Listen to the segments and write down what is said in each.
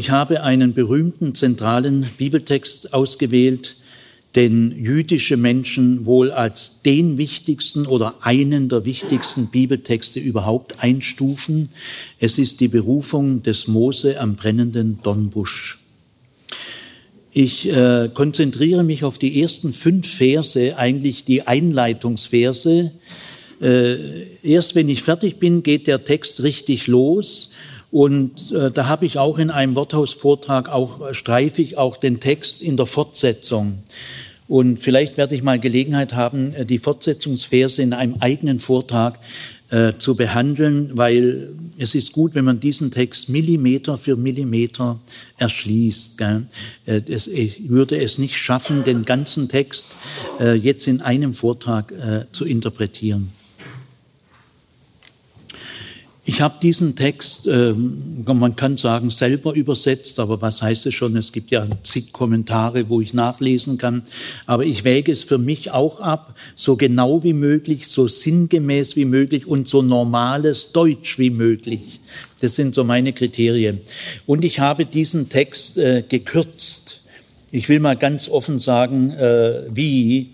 Ich habe einen berühmten zentralen Bibeltext ausgewählt, den jüdische Menschen wohl als den wichtigsten oder einen der wichtigsten Bibeltexte überhaupt einstufen. Es ist die Berufung des Mose am brennenden Dornbusch. Ich äh, konzentriere mich auf die ersten fünf Verse, eigentlich die Einleitungsverse. Äh, erst wenn ich fertig bin, geht der Text richtig los. Und äh, da habe ich auch in einem Worthausvortrag auch streife ich auch den Text in der Fortsetzung. Und vielleicht werde ich mal Gelegenheit haben, äh, die Fortsetzungsverse in einem eigenen Vortrag äh, zu behandeln, weil es ist gut, wenn man diesen Text Millimeter für Millimeter erschließt. Gell? Äh, es, ich würde es nicht schaffen, den ganzen Text äh, jetzt in einem Vortrag äh, zu interpretieren. Ich habe diesen Text, äh, man kann sagen, selber übersetzt, aber was heißt es schon? Es gibt ja zig Kommentare, wo ich nachlesen kann. Aber ich wäge es für mich auch ab, so genau wie möglich, so sinngemäß wie möglich und so normales Deutsch wie möglich. Das sind so meine Kriterien. Und ich habe diesen Text äh, gekürzt. Ich will mal ganz offen sagen, äh, wie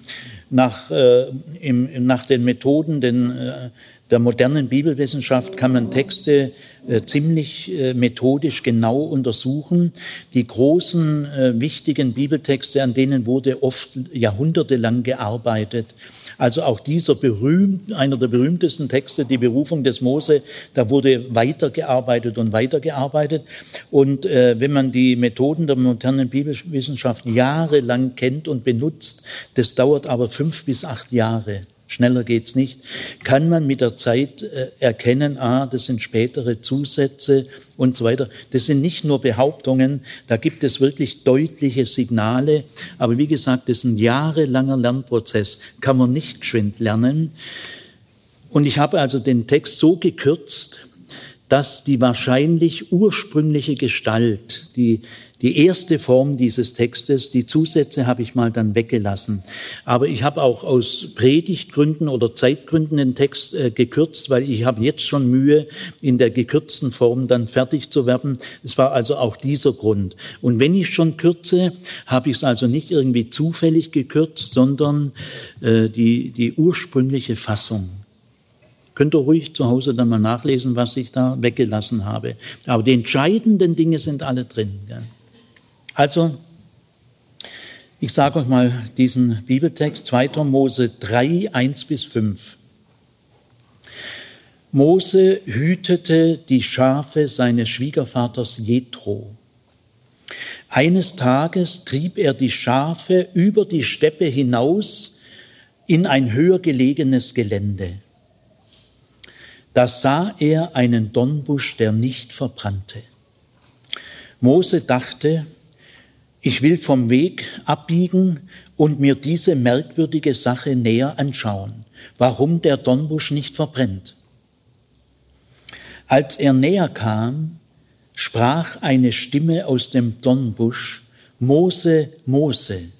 nach, äh, im, nach den Methoden, denn äh, der modernen Bibelwissenschaft kann man Texte äh, ziemlich äh, methodisch genau untersuchen. Die großen, äh, wichtigen Bibeltexte, an denen wurde oft jahrhundertelang gearbeitet. Also auch dieser berühmt, einer der berühmtesten Texte, die Berufung des Mose, da wurde weitergearbeitet und weitergearbeitet. Und äh, wenn man die Methoden der modernen Bibelwissenschaft jahrelang kennt und benutzt, das dauert aber fünf bis acht Jahre schneller geht's nicht, kann man mit der Zeit äh, erkennen, ah, das sind spätere Zusätze und so weiter. Das sind nicht nur Behauptungen, da gibt es wirklich deutliche Signale. Aber wie gesagt, das ist ein jahrelanger Lernprozess, kann man nicht geschwind lernen. Und ich habe also den Text so gekürzt, dass die wahrscheinlich ursprüngliche Gestalt, die die erste Form dieses Textes. Die Zusätze habe ich mal dann weggelassen. Aber ich habe auch aus Predigtgründen oder Zeitgründen den Text äh, gekürzt, weil ich habe jetzt schon Mühe, in der gekürzten Form dann fertig zu werden. Es war also auch dieser Grund. Und wenn ich schon kürze, habe ich es also nicht irgendwie zufällig gekürzt, sondern äh, die, die ursprüngliche Fassung. Könnt ihr ruhig zu Hause dann mal nachlesen, was ich da weggelassen habe. Aber die entscheidenden Dinge sind alle drin. Gell? Also, ich sage euch mal diesen Bibeltext, 2. Mose 3, 1 bis 5. Mose hütete die Schafe seines Schwiegervaters Jethro. Eines Tages trieb er die Schafe über die Steppe hinaus in ein höher gelegenes Gelände. Da sah er einen Dornbusch, der nicht verbrannte. Mose dachte, ich will vom Weg abbiegen und mir diese merkwürdige Sache näher anschauen, warum der Dornbusch nicht verbrennt. Als er näher kam, sprach eine Stimme aus dem Dornbusch, Mose, Mose.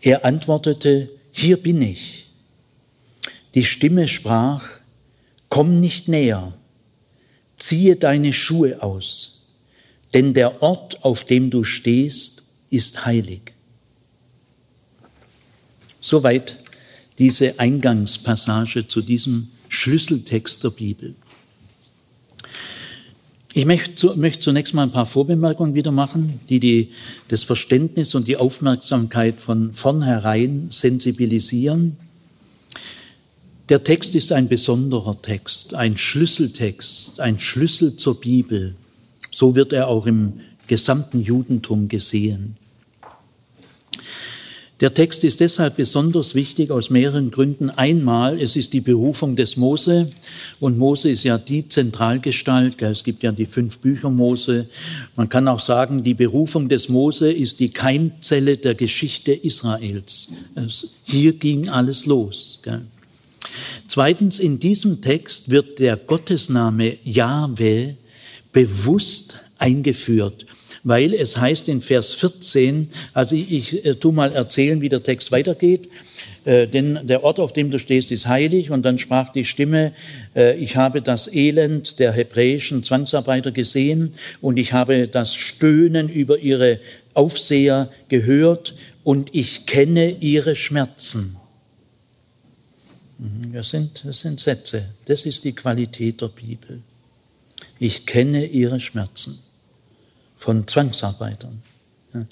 Er antwortete, hier bin ich. Die Stimme sprach, komm nicht näher, ziehe deine Schuhe aus denn der Ort, auf dem du stehst, ist heilig. Soweit diese Eingangspassage zu diesem Schlüsseltext der Bibel. Ich möchte, zunächst mal ein paar Vorbemerkungen wieder machen, die, die das Verständnis und die Aufmerksamkeit von vornherein sensibilisieren. Der Text ist ein besonderer Text, ein Schlüsseltext, ein Schlüssel zur Bibel. So wird er auch im gesamten Judentum gesehen. Der Text ist deshalb besonders wichtig aus mehreren Gründen. Einmal, es ist die Berufung des Mose und Mose ist ja die Zentralgestalt. Es gibt ja die fünf Bücher Mose. Man kann auch sagen, die Berufung des Mose ist die Keimzelle der Geschichte Israels. Hier ging alles los. Zweitens, in diesem Text wird der Gottesname Yahweh bewusst eingeführt, weil es heißt in Vers 14, also ich, ich äh, tu mal erzählen, wie der Text weitergeht. äh, denn der Ort, auf dem du stehst, ist heilig. Und dann sprach die Stimme, äh, ich habe das Elend der hebräischen Zwangsarbeiter gesehen und ich habe das Stöhnen über ihre Aufseher gehört und ich kenne ihre Schmerzen. Mhm, das sind, das sind Sätze. Das ist die Qualität der Bibel. Ich kenne ihre Schmerzen von Zwangsarbeitern. Ja.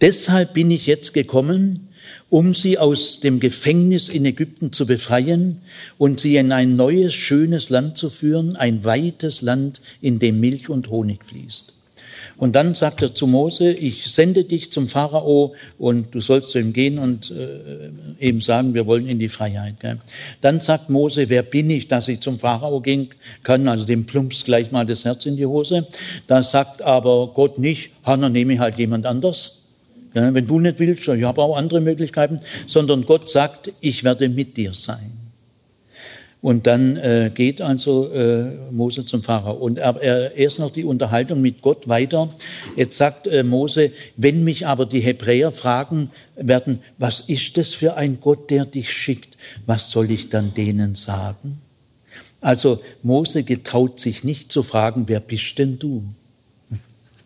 Deshalb bin ich jetzt gekommen, um sie aus dem Gefängnis in Ägypten zu befreien und sie in ein neues, schönes Land zu führen, ein weites Land, in dem Milch und Honig fließt. Und dann sagt er zu Mose, ich sende dich zum Pharao und du sollst zu ihm gehen und äh, eben sagen, wir wollen in die Freiheit. Gell? Dann sagt Mose, wer bin ich, dass ich zum Pharao gehen kann? Also dem plumpst gleich mal das Herz in die Hose. Da sagt aber Gott nicht, Hanna, nehme ich halt jemand anders. Wenn du nicht willst, ich habe auch andere Möglichkeiten, sondern Gott sagt, ich werde mit dir sein. Und dann äh, geht also äh, Mose zum Pharao. Und er, er, erst noch die Unterhaltung mit Gott weiter. Jetzt sagt äh, Mose, wenn mich aber die Hebräer fragen werden, was ist das für ein Gott, der dich schickt? Was soll ich dann denen sagen? Also Mose getraut sich nicht zu fragen, wer bist denn du?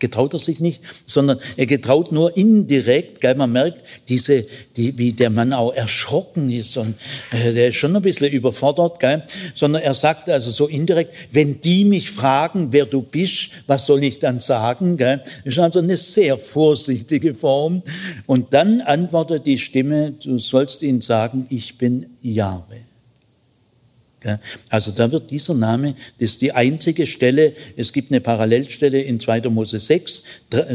Getraut er sich nicht, sondern er getraut nur indirekt, gell, man merkt, diese, die, wie der Mann auch erschrocken ist und äh, der ist schon ein bisschen überfordert, gell, sondern er sagt also so indirekt, wenn die mich fragen, wer du bist, was soll ich dann sagen, gell, ist also eine sehr vorsichtige Form und dann antwortet die Stimme, du sollst ihnen sagen, ich bin Jahwe. Also da wird dieser Name, das ist die einzige Stelle, es gibt eine Parallelstelle in 2. Mose 6,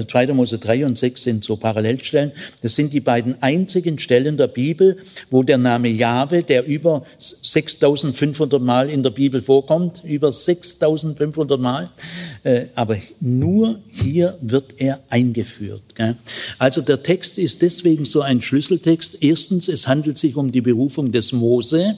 2. Äh, Mose 3 und 6 sind so Parallelstellen. Das sind die beiden einzigen Stellen der Bibel, wo der Name Jahwe, der über 6500 Mal in der Bibel vorkommt, über 6500 Mal, äh, aber nur hier wird er eingeführt. Also der Text ist deswegen so ein Schlüsseltext. Erstens, es handelt sich um die Berufung des Mose.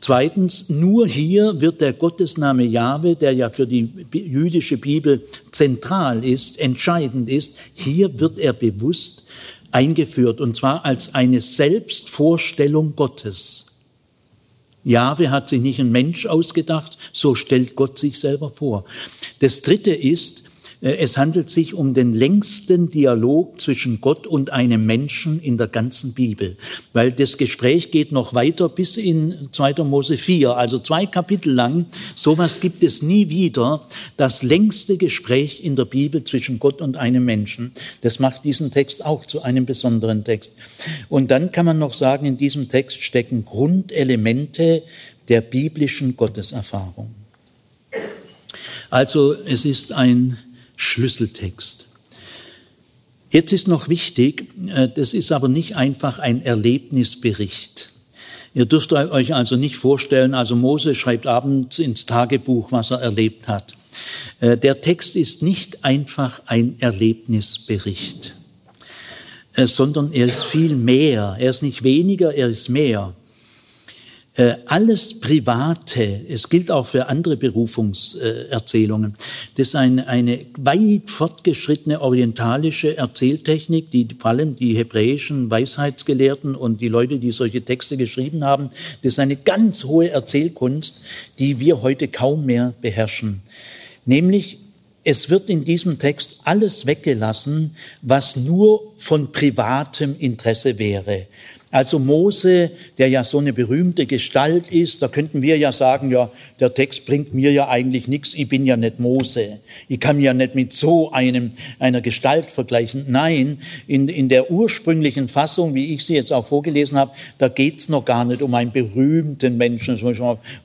Zweitens, nur hier wird der Gottesname Jahwe, der ja für die jüdische Bibel zentral ist, entscheidend ist, hier wird er bewusst eingeführt und zwar als eine Selbstvorstellung Gottes. Jahwe hat sich nicht ein Mensch ausgedacht, so stellt Gott sich selber vor. Das dritte ist, es handelt sich um den längsten Dialog zwischen Gott und einem Menschen in der ganzen Bibel, weil das Gespräch geht noch weiter bis in 2. Mose 4, also zwei Kapitel lang. Sowas gibt es nie wieder. Das längste Gespräch in der Bibel zwischen Gott und einem Menschen. Das macht diesen Text auch zu einem besonderen Text. Und dann kann man noch sagen, in diesem Text stecken Grundelemente der biblischen Gotteserfahrung. Also es ist ein Schlüsseltext. Jetzt ist noch wichtig, äh, das ist aber nicht einfach ein Erlebnisbericht. Ihr dürft euch also nicht vorstellen, also Mose schreibt abends ins Tagebuch, was er erlebt hat. Äh, der Text ist nicht einfach ein Erlebnisbericht, äh, sondern er ist viel mehr. Er ist nicht weniger, er ist mehr. Äh, alles Private, es gilt auch für andere Berufungserzählungen, das ist eine, eine weit fortgeschrittene orientalische Erzähltechnik, die vor allem die hebräischen Weisheitsgelehrten und die Leute, die solche Texte geschrieben haben, das ist eine ganz hohe Erzählkunst, die wir heute kaum mehr beherrschen. Nämlich es wird in diesem Text alles weggelassen, was nur von privatem Interesse wäre. Also Mose, der ja so eine berühmte Gestalt ist, da könnten wir ja sagen, ja, der Text bringt mir ja eigentlich nichts, ich bin ja nicht Mose. Ich kann ja nicht mit so einem, einer Gestalt vergleichen. Nein, in, in der ursprünglichen Fassung, wie ich sie jetzt auch vorgelesen habe, da geht's noch gar nicht um einen berühmten Menschen.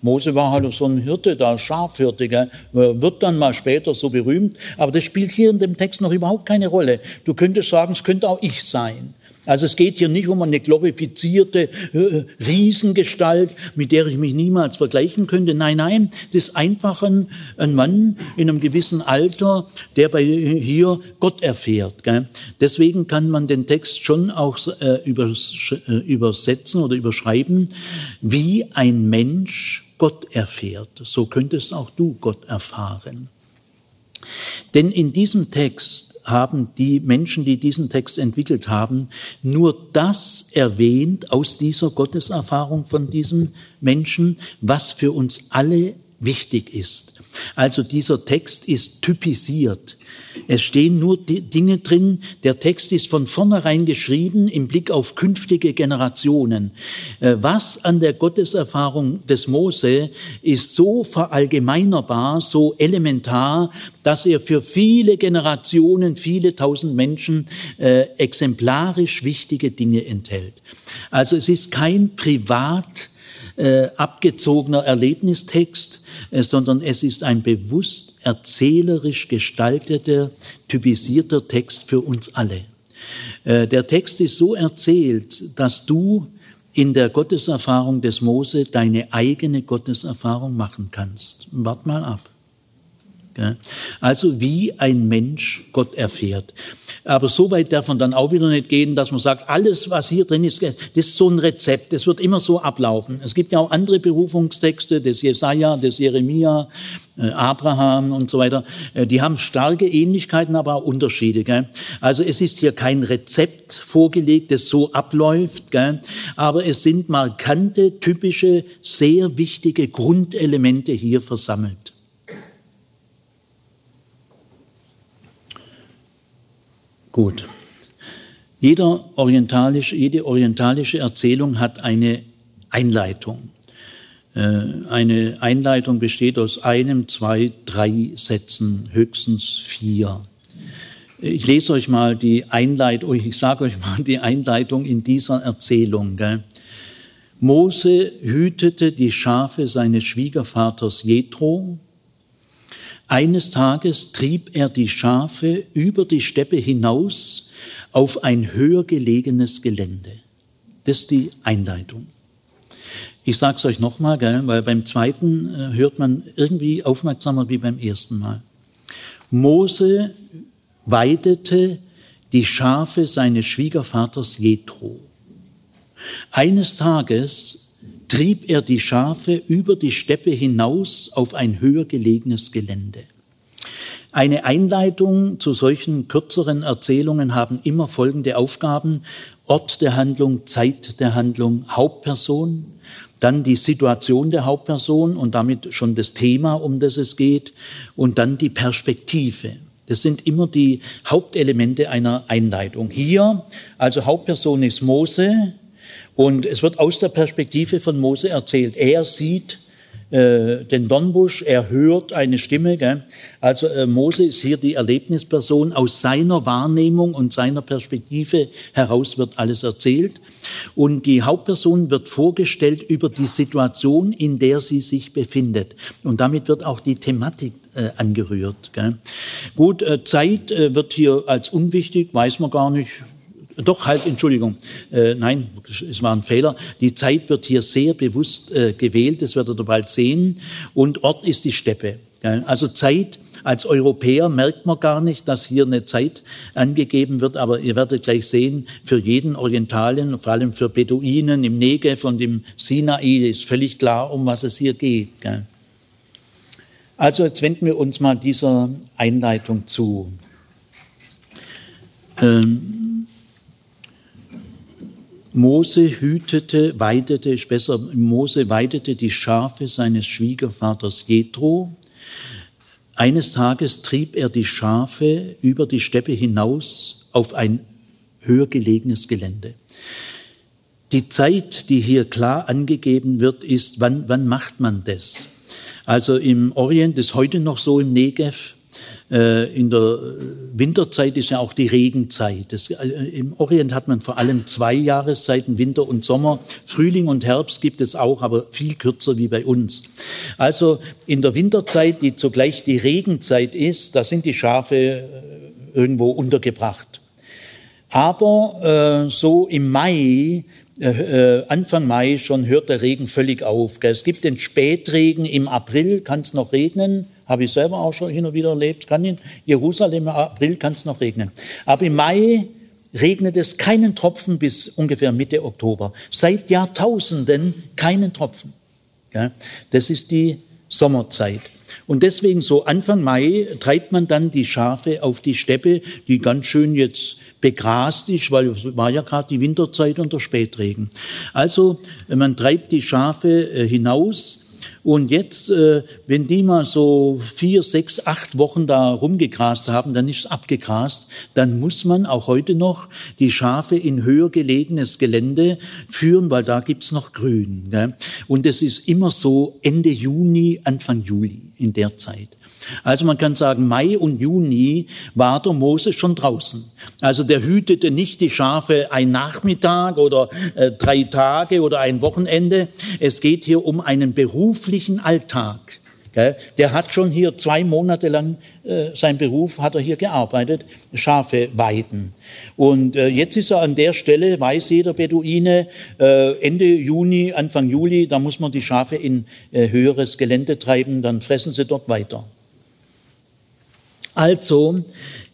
Mose war halt so ein Hirte, da Schafhirte, wird dann mal später so berühmt, aber das spielt hier in dem Text noch überhaupt keine Rolle. Du könntest sagen, es könnte auch ich sein. Also es geht hier nicht um eine glorifizierte äh, Riesengestalt, mit der ich mich niemals vergleichen könnte. Nein, nein, das ist einfach ein, ein Mann in einem gewissen Alter, der bei hier Gott erfährt. Gell? Deswegen kann man den Text schon auch äh, äh, übersetzen oder überschreiben, wie ein Mensch Gott erfährt. So könntest auch du Gott erfahren. Denn in diesem Text haben die Menschen, die diesen Text entwickelt haben, nur das erwähnt aus dieser Gotteserfahrung von diesem Menschen, was für uns alle wichtig ist. Also dieser Text ist typisiert. Es stehen nur Dinge drin. Der Text ist von vornherein geschrieben im Blick auf künftige Generationen. Äh, was an der Gotteserfahrung des Mose ist so verallgemeinerbar, so elementar, dass er für viele Generationen, viele tausend Menschen äh, exemplarisch wichtige Dinge enthält. Also es ist kein Privat äh, abgezogener Erlebnistext, äh, sondern es ist ein bewusst erzählerisch gestalteter, typisierter Text für uns alle. Äh, der Text ist so erzählt, dass du in der Gotteserfahrung des Mose deine eigene Gotteserfahrung machen kannst. Wart mal ab. Also wie ein Mensch Gott erfährt. Aber so weit darf man dann auch wieder nicht gehen, dass man sagt, alles, was hier drin ist, das ist so ein Rezept, das wird immer so ablaufen. Es gibt ja auch andere Berufungstexte, des Jesaja, des Jeremia, äh, Abraham und so weiter. Äh, die haben starke Ähnlichkeiten, aber auch Unterschiede. Gell? Also es ist hier kein Rezept vorgelegt, das so abläuft, gell? aber es sind markante, typische, sehr wichtige Grundelemente hier versammelt. Gut. Jeder orientalisch, jede orientalische Erzählung hat eine Einleitung. Äh, eine Einleitung besteht aus einem, zwei, drei Sätzen, höchstens vier. Ich lese euch mal die Einleitung, ich sage euch mal die Einleitung in dieser Erzählung. Mose hütete die Schafe seines Schwiegervaters Jethro eines Tages trieb er die Schafe über die Steppe hinaus auf ein höher gelegenes Gelände. Das ist die Einleitung. Ich sage es euch nochmal, weil beim zweiten äh, hört man irgendwie aufmerksamer wie beim ersten Mal. Mose weidete die Schafe seines Schwiegervaters Jethro. Eines Tages trieb er die Schafe über die Steppe hinaus auf ein höher gelegenes Gelände. Eine Einleitung zu solchen kürzeren Erzählungen haben immer folgende Aufgaben. Ort der Handlung, Zeit der Handlung, Hauptperson, dann die Situation der Hauptperson und damit schon das Thema, um das es geht, und dann die Perspektive. Das sind immer die Hauptelemente einer Einleitung. Hier, also Hauptperson ist Mose, und es wird aus der Perspektive von Mose erzählt. Er sieht äh, den Dornbusch, er hört eine Stimme. Gell? Also äh, Mose ist hier die Erlebnisperson. Aus seiner Wahrnehmung und seiner Perspektive heraus wird alles erzählt. Und die Hauptperson wird vorgestellt über die Situation, in der sie sich befindet. Und damit wird auch die Thematik äh, angerührt. Gell? Gut, äh, Zeit äh, wird hier als unwichtig, weiß man gar nicht, doch, halt, Entschuldigung. Äh, nein, es war ein Fehler. Die Zeit wird hier sehr bewusst äh, gewählt, das werdet ihr bald sehen. Und Ort ist die Steppe. Also Zeit als Europäer merkt man gar nicht, dass hier eine Zeit angegeben wird, aber ihr werdet gleich sehen, für jeden Orientalen, vor allem für Beduinen im Negev und im Sinai ist völlig klar, um was es hier geht. Also jetzt wenden wir uns mal dieser Einleitung zu. Ähm, Mose hütete, weidete, besser, Mose weidete die Schafe seines Schwiegervaters Jethro. Eines Tages trieb er die Schafe über die Steppe hinaus auf ein höher gelegenes Gelände. Die Zeit, die hier klar angegeben wird, ist, wann, wann macht man das? Also im Orient ist heute noch so im Negev, in der Winterzeit ist ja auch die Regenzeit. Das, äh, Im Orient hat man vor allem zwei Jahreszeiten, Winter und Sommer. Frühling und Herbst gibt es auch, aber viel kürzer wie bei uns. Also in der Winterzeit, die zugleich die Regenzeit ist, da sind die Schafe äh, irgendwo untergebracht. Aber äh, so im Mai äh, Anfang Mai schon hört der Regen völlig auf. Es gibt den Spätregen im April, kann es noch regnen. Habe ich selber auch schon hin und wieder erlebt. Kann in Jerusalem im April kann es noch regnen. Aber im Mai regnet es keinen Tropfen bis ungefähr Mitte Oktober. Seit Jahrtausenden keinen Tropfen. Ja, das ist die Sommerzeit. Und deswegen so Anfang Mai treibt man dann die Schafe auf die Steppe, die ganz schön jetzt begrast ist, weil es war ja gerade die Winterzeit und der Spätregen. Also man treibt die Schafe äh, hinaus und jetzt, äh, wenn die mal so vier, sechs, acht Wochen da rumgegrast haben, dann ist es abgegrast. Dann muss man auch heute noch die Schafe in höher gelegenes Gelände führen, weil da gibt's noch Grün. Und es ist immer so Ende Juni, Anfang Juli in der Zeit. Also man kann sagen, Mai und Juni war der Mose schon draußen. Also der hütete nicht die Schafe ein Nachmittag oder äh, drei Tage oder ein Wochenende. Es geht hier um einen beruflichen Alltag. Der hat schon hier zwei Monate lang äh, sein Beruf, hat er hier gearbeitet, Schafe weiden. Und äh, jetzt ist er an der Stelle, weiß jeder Beduine, äh, Ende Juni, Anfang Juli, da muss man die Schafe in äh, höheres Gelände treiben, dann fressen sie dort weiter. Also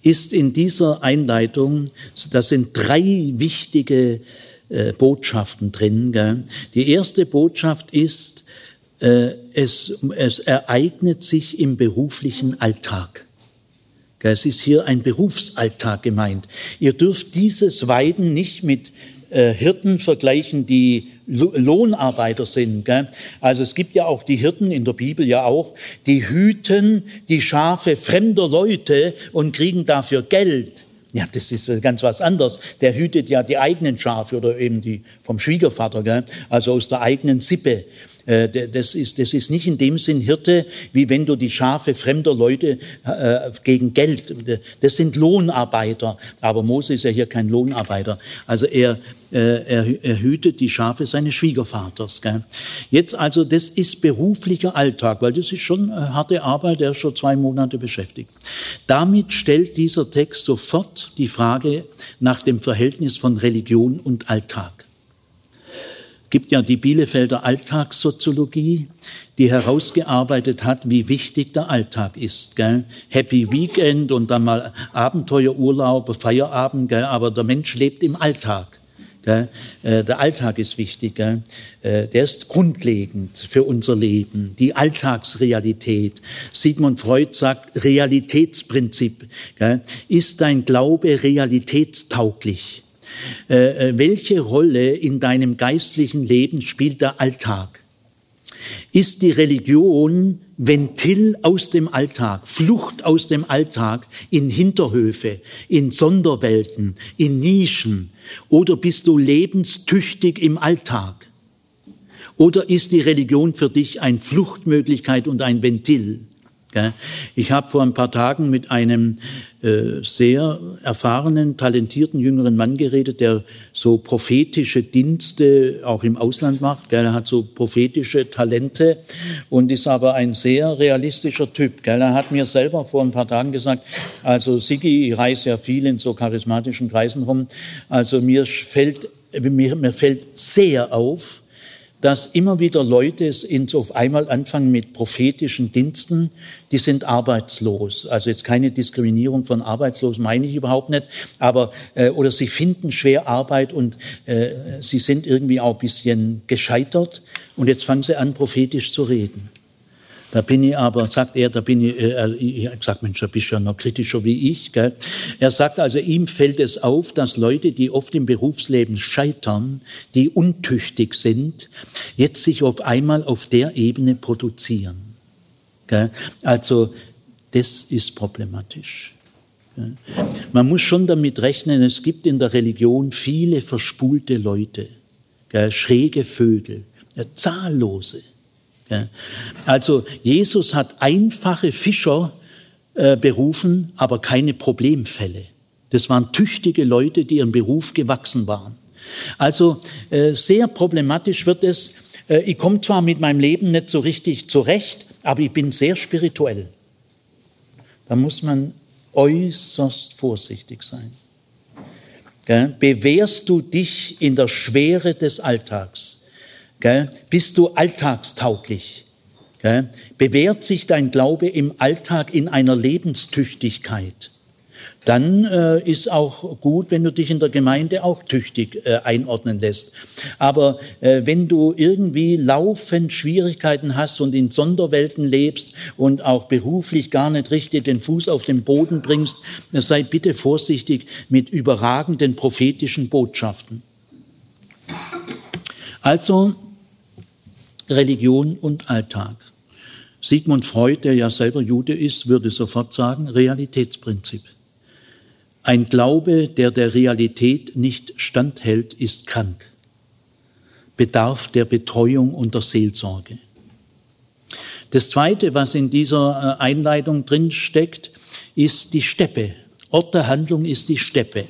ist in dieser Einleitung, das sind drei wichtige äh, Botschaften drin. Gell? Die erste Botschaft ist, äh, es, es ereignet sich im beruflichen Alltag. Es ist hier ein Berufsalltag gemeint. Ihr dürft dieses Weiden nicht mit äh, Hirten vergleichen, die Lohnarbeiter sind. Gell? Also es gibt ja auch die Hirten in der Bibel ja auch, die hüten die Schafe fremder Leute und kriegen dafür Geld. Ja, das ist ganz was anderes. Der hütet ja die eigenen Schafe oder eben die vom Schwiegervater, gell? also aus der eigenen Sippe. Äh, das ist, das ist nicht in dem Sinn Hirte, wie wenn du die Schafe fremder Leute äh, gegen Geld, das sind Lohnarbeiter. Aber Mose ist ja hier kein Lohnarbeiter. Also er, äh, er, er hütet die Schafe seines Schwiegervaters. Gell? Jetzt also, das ist beruflicher Alltag, weil das ist schon harte Arbeit, der ist schon zwei Monate beschäftigt. Damit stellt dieser Text sofort die Frage nach dem Verhältnis von Religion und Alltag gibt ja die Bielefelder Alltagssoziologie, die herausgearbeitet hat, wie wichtig der Alltag ist. Gell? Happy Weekend und dann mal Abenteuerurlaub, Feierabend, gell? aber der Mensch lebt im Alltag. Gell? Äh, der Alltag ist wichtig. Gell? Äh, der ist grundlegend für unser Leben. Die Alltagsrealität. Sigmund Freud sagt Realitätsprinzip. Gell? Ist dein Glaube realitätstauglich? Äh, äh, welche Rolle in deinem geistlichen Leben spielt der Alltag? Ist die Religion Ventil aus dem Alltag, Flucht aus dem Alltag in Hinterhöfe, in Sonderwelten, in Nischen? Oder bist du lebenstüchtig im Alltag? Oder ist die Religion für dich eine Fluchtmöglichkeit und ein Ventil? Ich habe vor ein paar Tagen mit einem äh, sehr erfahrenen, talentierten jüngeren Mann geredet, der so prophetische Dienste auch im Ausland macht. Er hat so prophetische Talente und ist aber ein sehr realistischer Typ. Er hat mir selber vor ein paar Tagen gesagt, also Sigi, ich reise ja viel in so charismatischen Kreisen rum, also mir fällt, mir, mir fällt sehr auf, dass immer wieder Leute auf einmal anfangen mit prophetischen Diensten, die sind arbeitslos. Also jetzt keine Diskriminierung von arbeitslos meine ich überhaupt nicht, aber äh, oder sie finden schwer Arbeit und äh, sie sind irgendwie auch ein bisschen gescheitert und jetzt fangen sie an prophetisch zu reden. Da bin ich aber, sagt er, da bin ich, äh, ich sag, Mensch, da bist du ja noch kritischer wie ich. Gell? Er sagt also, ihm fällt es auf, dass Leute, die oft im Berufsleben scheitern, die untüchtig sind, jetzt sich auf einmal auf der Ebene produzieren. Gell? Also, das ist problematisch. Man muss schon damit rechnen, es gibt in der Religion viele verspulte Leute, schräge Vögel, ja, zahllose. Also Jesus hat einfache Fischer äh, berufen, aber keine Problemfälle. Das waren tüchtige Leute, die ihrem Beruf gewachsen waren. Also äh, sehr problematisch wird es. Äh, ich komme zwar mit meinem Leben nicht so richtig zurecht, aber ich bin sehr spirituell. Da muss man äußerst vorsichtig sein. Bewährst du dich in der Schwere des Alltags? Gell? Bist du alltagstauglich? Gell? Bewährt sich dein Glaube im Alltag in einer Lebenstüchtigkeit? dann äh, ist auch gut, wenn du dich in der Gemeinde auch tüchtig äh, einordnen lässt. Aber äh, wenn du irgendwie laufend Schwierigkeiten hast und in Sonderwelten lebst und auch beruflich gar nicht richtig den Fuß auf den Boden bringst, sei bitte vorsichtig mit überragenden prophetischen Botschaften. Also Religion und Alltag. Sigmund Freud, der ja selber Jude ist, würde sofort sagen, Realitätsprinzip. Ein Glaube, der der Realität nicht standhält, ist krank, bedarf der Betreuung und der Seelsorge. Das Zweite, was in dieser äh, Einleitung drin steckt, ist die Steppe. Ort der Handlung ist die Steppe.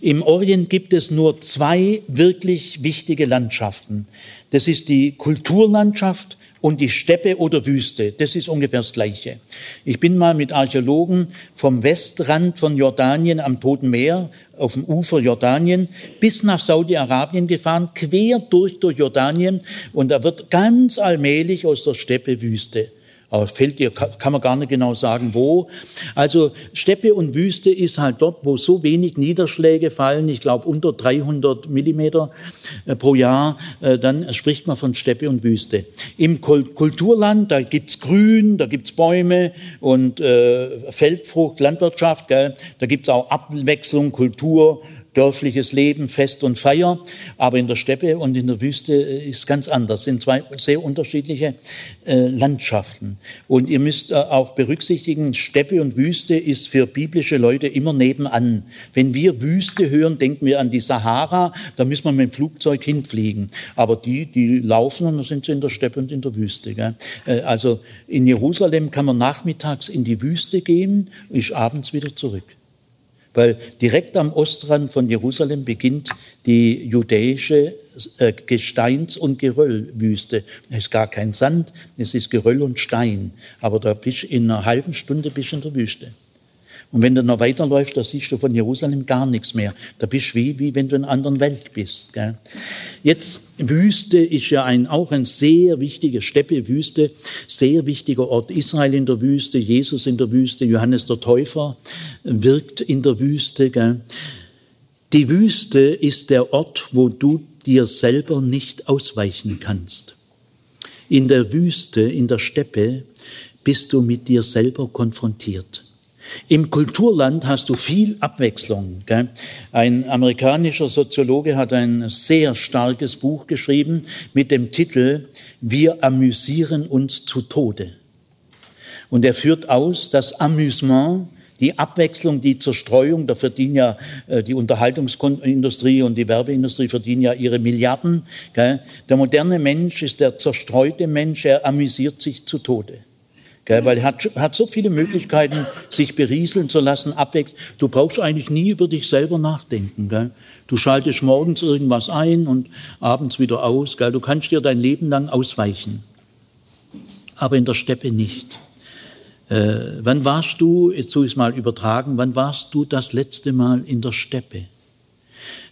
Im Orient gibt es nur zwei wirklich wichtige Landschaften. Das ist die Kulturlandschaft und die Steppe oder Wüste. Das ist ungefähr das Gleiche. Ich bin mal mit Archäologen vom Westrand von Jordanien am Toten Meer auf dem Ufer Jordanien bis nach Saudi-Arabien gefahren, quer durch, durch Jordanien und da wird ganz allmählich aus der Steppe Wüste. Aber fällt dir, kann man gar nicht genau sagen, wo. Also Steppe und Wüste ist halt dort, wo so wenig Niederschläge fallen, ich glaube unter 300 Millimeter äh, pro Jahr, äh, dann spricht man von Steppe und Wüste. Im Kulturland, da gibt's Grün, da gibt's Bäume und äh, Feldfrucht, Landwirtschaft, gell? da gibt's auch Abwechslung, Kultur, dörfliches Leben, Fest und Feier. Aber in der Steppe und in der Wüste äh, ist ganz anders. Sind zwei sehr unterschiedliche äh, Landschaften. Und ihr müsst äh, auch berücksichtigen, Steppe und Wüste ist für biblische Leute immer nebenan. Wenn wir Wüste hören, denken wir an die Sahara, da müssen wir mit dem Flugzeug hinfliegen. Aber die, die laufen und dann sind sie in der Steppe und in der Wüste. Also in Jerusalem kann man nachmittags in die Wüste gehen, ist abends wieder zurück weil direkt am Ostrand von Jerusalem beginnt die judäische äh, Gesteins- und Geröllwüste. Es ist gar kein Sand, es ist Geröll und Stein. Aber da bist in einer halben Stunde bist in der Wüste. Und wenn du noch weiterläufst, da siehst du von Jerusalem gar nichts mehr. Da bist du wie, wie wenn du in einer anderen Welt bist. Gell? Jetzt, Wüste ist ja ein, auch ein sehr wichtiger, Steppe, Wüste, sehr wichtiger Ort. Israel in der Wüste, Jesus in der Wüste, Johannes der Täufer wirkt in der Wüste. Gell? Die Wüste ist der Ort, wo du dir selber nicht ausweichen kannst. In der Wüste, in der Steppe, bist du mit dir selber konfrontiert. Im Kulturland hast du viel Abwechslung. Gell? Ein amerikanischer Soziologe hat ein sehr starkes Buch geschrieben mit dem Titel Wir amüsieren uns zu Tode. Und er führt aus, dass Amüsement, die Abwechslung, die Zerstreuung, da verdienen ja äh, die Unterhaltungsindustrie und die Werbeindustrie verdienen ja ihre Milliarden. Gell? Der moderne Mensch ist der zerstreute Mensch, er amüsiert sich zu Tode. Gell, weil er hat, hat so viele Möglichkeiten, sich berieseln zu lassen, abweckt. Du brauchst eigentlich nie über dich selber nachdenken. Gell? Du schaltest morgens irgendwas ein und abends wieder aus. Gell? Du kannst dir dein Leben lang ausweichen. Aber in der Steppe nicht. Äh, wann warst du, jetzt soll ich es mal übertragen, wann warst du das letzte Mal in der Steppe?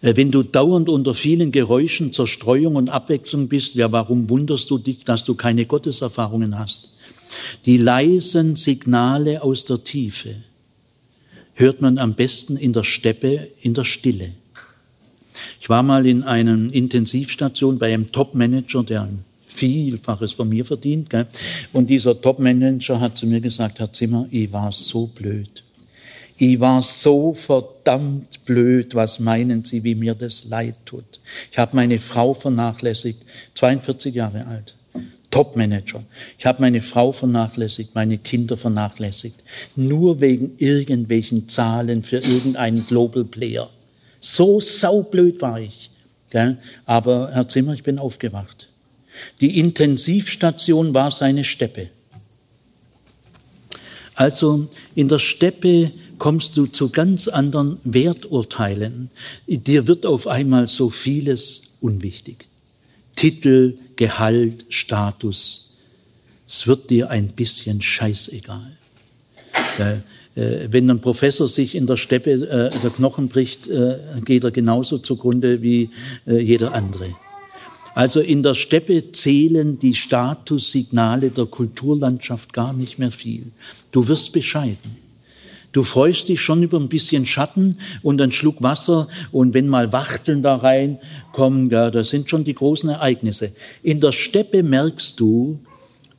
Äh, wenn du dauernd unter vielen Geräuschen, Zerstreuung und Abwechslung bist, ja, warum wunderst du dich, dass du keine Gotteserfahrungen hast? Die leisen Signale aus der Tiefe hört man am besten in der Steppe, in der Stille. Ich war mal in einer Intensivstation bei einem Top-Manager, der ein Vielfaches von mir verdient. Gell? Und dieser Top-Manager hat zu mir gesagt, Herr Zimmer, ich war so blöd. Ich war so verdammt blöd. Was meinen Sie, wie mir das leid tut? Ich habe meine Frau vernachlässigt, 42 Jahre alt. Top-Manager. Ich habe meine Frau vernachlässigt, meine Kinder vernachlässigt, nur wegen irgendwelchen Zahlen für irgendeinen Global Player. So saublöd war ich. Aber Herr Zimmer, ich bin aufgewacht. Die Intensivstation war seine Steppe. Also in der Steppe kommst du zu ganz anderen Werturteilen. Dir wird auf einmal so vieles unwichtig. Titel, Gehalt, Status. Es wird dir ein bisschen scheißegal. Äh, wenn ein Professor sich in der Steppe äh, der Knochen bricht, äh, geht er genauso zugrunde wie äh, jeder andere. Also in der Steppe zählen die Statussignale der Kulturlandschaft gar nicht mehr viel. Du wirst bescheiden. Du freust dich schon über ein bisschen Schatten und einen Schluck Wasser und wenn mal Wachteln da reinkommen, ja, das sind schon die großen Ereignisse. In der Steppe merkst du,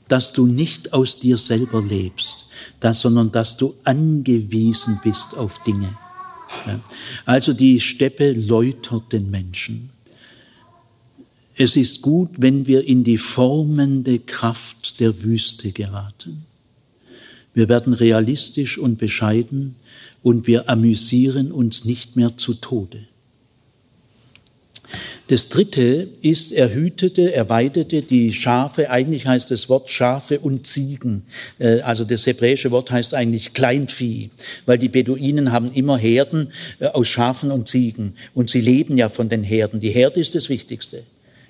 dass du nicht aus dir selber lebst, dass, sondern dass du angewiesen bist auf Dinge. Ja. Also die Steppe läutert den Menschen. Es ist gut, wenn wir in die formende Kraft der Wüste geraten. Wir werden realistisch und bescheiden und wir amüsieren uns nicht mehr zu Tode. Das dritte ist, er hütete, er weidete die Schafe. Eigentlich heißt das Wort Schafe und Ziegen. Äh, also das hebräische Wort heißt eigentlich Kleinvieh, weil die Beduinen haben immer Herden äh, aus Schafen und Ziegen. Und sie leben ja von den Herden. Die Herde ist das Wichtigste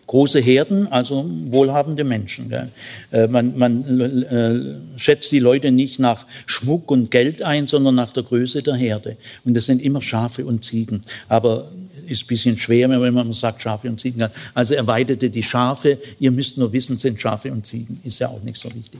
große Herden, also wohlhabende Menschen. Äh, man, man äh, schätzt die Leute nicht nach Schmuck und Geld ein, sondern nach der Größe der Herde. Und das sind immer Schafe und Ziegen. Aber ist ein bisschen schwer, wenn man sagt Schafe und Ziegen. Also er weidete die Schafe. Ihr müsst nur wissen, sind Schafe und Ziegen. Ist ja auch nicht so wichtig.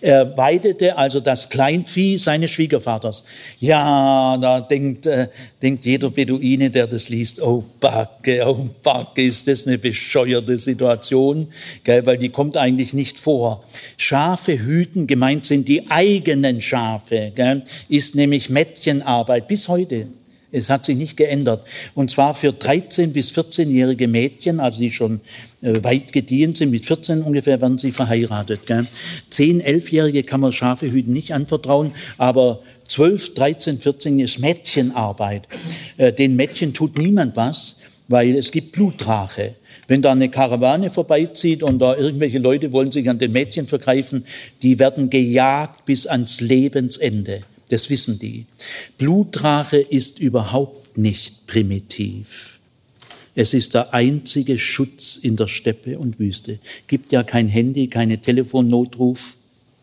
Er weidete also das Kleinvieh seines Schwiegervaters. Ja, da denkt, äh, denkt jeder Beduine, der das liest, oh Backe, oh Backe, ist das eine bescheuerte Situation, gell, weil die kommt eigentlich nicht vor. Schafe hüten, gemeint sind die eigenen Schafe, gell, ist nämlich Mädchenarbeit bis heute. Es hat sich nicht geändert. Und zwar für 13- bis 14-jährige Mädchen, also die schon äh, weit gediehen sind, mit 14 ungefähr werden sie verheiratet. Gell? 10-, 11-jährige kann man Schafe hüten nicht anvertrauen, aber 12, 13, 14 ist Mädchenarbeit. Äh, den Mädchen tut niemand was, weil es gibt Blutrache. Wenn da eine Karawane vorbeizieht und da irgendwelche Leute wollen sich an den Mädchen vergreifen, die werden gejagt bis ans Lebensende. Das wissen die. Blutrache ist überhaupt nicht primitiv. Es ist der einzige Schutz in der Steppe und Wüste. Gibt ja kein Handy, keine Telefonnotruf.